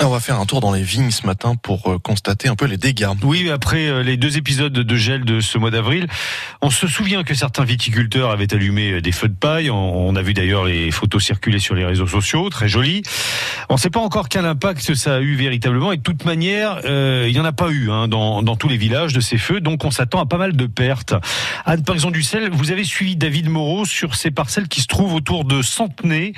On va faire un tour dans les vignes ce matin pour euh, constater un peu les dégâts. Oui, après euh, les deux épisodes de gel de ce mois d'avril, on se souvient que certains viticulteurs avaient allumé euh, des feux de paille. On a vu d'ailleurs les photos circuler sur les réseaux sociaux, très jolies. On ne sait pas encore quel impact ça a eu véritablement. Et de toute manière, il n'y en a pas eu hein, dans, tous les villages de ces feux. Donc on s'attend à pas mal de pertes. Anne du sel, vous avez suivi David Moreau sur ces parcelles qui se trouvent autour de Centenay.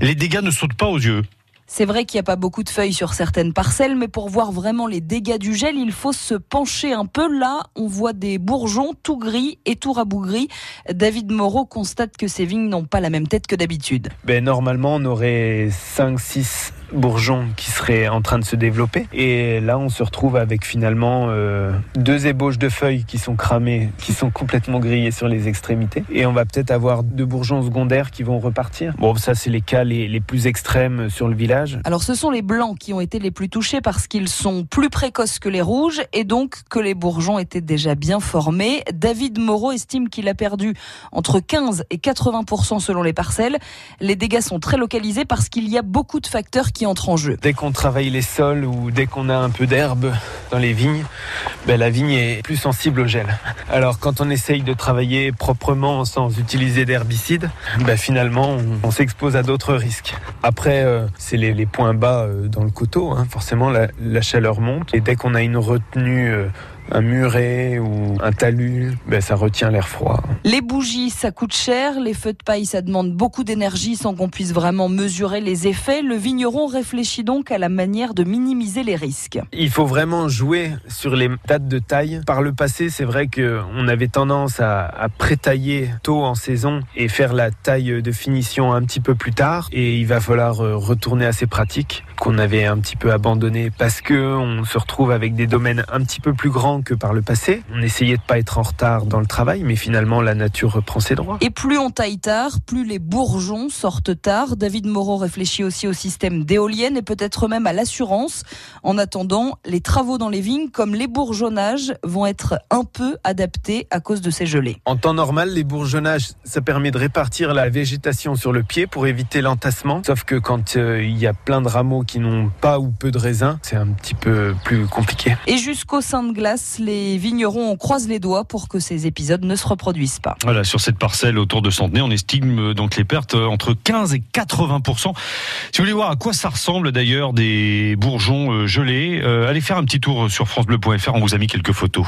Les dégâts ne sautent pas aux yeux. C'est vrai qu'il n'y a pas beaucoup de feuilles sur certaines parcelles, mais pour voir vraiment les dégâts du gel, il faut se pencher un peu. Là, on voit des bourgeons tout gris et tout rabougris. David Moreau constate que ces vignes n'ont pas la même tête que d'habitude. Ben, normalement, on aurait 5-6 bourgeons qui seraient en train de se développer. Et là, on se retrouve avec finalement euh, deux ébauches de feuilles qui sont cramées, qui sont complètement grillées sur les extrémités. Et on va peut-être avoir deux bourgeons secondaires qui vont repartir. Bon, ça, c'est les cas les, les, plus extrêmes sur le village. Alors, ce sont les blancs qui ont été les plus touchés parce qu'ils sont plus précoces que les rouges et donc que les bourgeons étaient déjà bien formés. David Moreau estime qu'il a perdu entre 15 et 80% selon les parcelles. Les dégâts sont très localisés parce qu'il y a beaucoup de facteurs qui entre en jeu. Dès qu'on travaille les sols ou dès qu'on a un peu d'herbe dans les vignes, ben la vigne est plus sensible au gel. Alors quand on essaye de travailler proprement sans utiliser d'herbicide, ben finalement on, s'expose à d'autres risques. Après, euh, c'est les, points bas euh, dans le coteau. Hein. Forcément, la, la, chaleur monte et dès qu'on a une retenue euh, un muret ou un talus, ben ça retient l'air froid. Les bougies, ça coûte cher. Les feux de paille, ça demande beaucoup d'énergie sans qu'on puisse vraiment mesurer les effets. Le vigneron réfléchit donc à la manière de minimiser les risques. Il faut vraiment jouer sur les dates de taille. Par le passé, c'est vrai qu'on avait tendance à, à prétailler tôt en saison et faire la taille de finition un petit peu plus tard. Et il va falloir euh, retourner à ces pratiques qu'on avait un petit peu abandonnées parce que on se retrouve avec des domaines un petit peu plus grands que par le passé. On essayait de pas être en retard dans le travail, mais finalement la nature reprend ses droits. Et plus on taille tard, plus les bourgeons sortent tard. David Moreau réfléchit aussi au système d'éoliennes et peut-être même à l'assurance. En attendant, les travaux dans les vignes, comme les bourgeonnages, vont être un peu adaptés à cause de ces gelées. En temps normal, les bourgeonnages, ça permet de répartir la végétation sur le pied pour éviter l'entassement. Sauf que quand euh, il y a plein de rameaux qui n'ont pas ou peu de raisins, c'est un petit peu plus compliqué. Et jusqu'au sein de glace, les vignerons croisent les doigts pour que ces épisodes ne se reproduisent pas. Voilà, sur cette parcelle autour de Centenay, on estime euh, donc les pertes euh, entre 15 et 80% Si vous voulez voir à quoi ça ressemble d'ailleurs des bourgeons euh, gelés, allez faire un petit tour sur francebleu.fr, on vous a mis quelques photos.